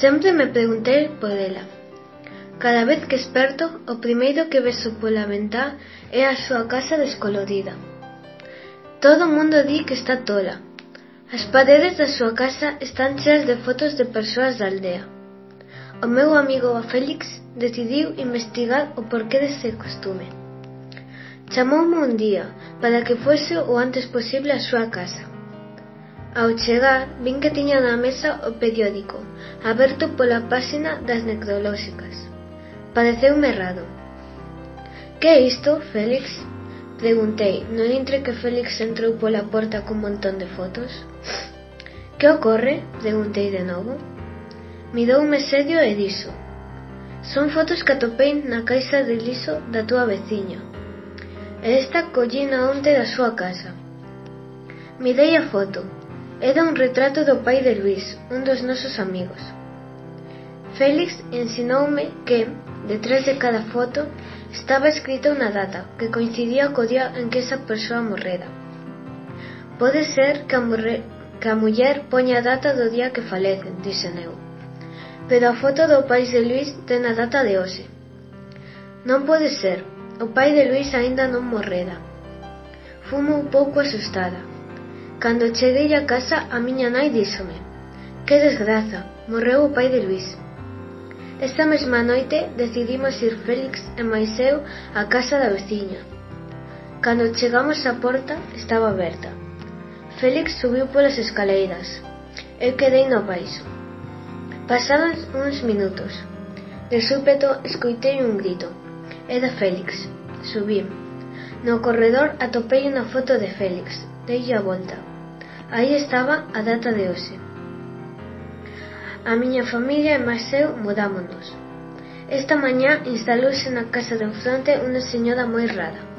Sempre me preguntei por ela. Cada vez que esperto, o primeiro que vexo pola ventá é a súa casa descolorida. Todo o mundo di que está tola. As paredes da súa casa están cheas de fotos de persoas da aldea. O meu amigo Félix decidiu investigar o porqué dese costume. Chamoume un día para que fose o antes posible a súa casa. Ao chegar, vin que tiña na mesa o periódico, aberto pola páxina das necrolóxicas. Pareceume errado. Que é isto, Félix? Preguntei, non entre que Félix entrou pola porta cun montón de fotos? Que ocorre? Preguntei de novo. Miroume serio e dixo. Son fotos que atopei na caixa de liso da túa veciña. E esta collina onte da súa casa. Mirei a foto, Era un retrato do pai de Luis, un dos nosos amigos. Félix ensinoume que, detrás de cada foto, estaba escrita unha data que coincidía co día en que esa persoa morrera. Pode ser que a, morre, que a muller poña a data do día que falecen, dixen eu. Pero a foto do pai de Luis ten a data de hoxe. Non pode ser, o pai de Luis aínda non morrera. Fumo un pouco asustada. Cando cheguei a casa a miña nai díxome Que desgraza, morreu o pai de Luís Esa mesma noite decidimos ir Félix e Moiseu á casa da veciña. Cando chegamos á porta estaba aberta. Félix subiu polas escaleiras. Eu quedei no baixo. Pasados uns minutos. De súpeto escoitei un grito. Era Félix. Subí. No corredor atopei unha foto de Félix. dei a volta. Aí estaba a data de hoxe. A miña familia e máis eu mudámonos. Esta mañá instalouse na casa de enfrente unha señora moi rara.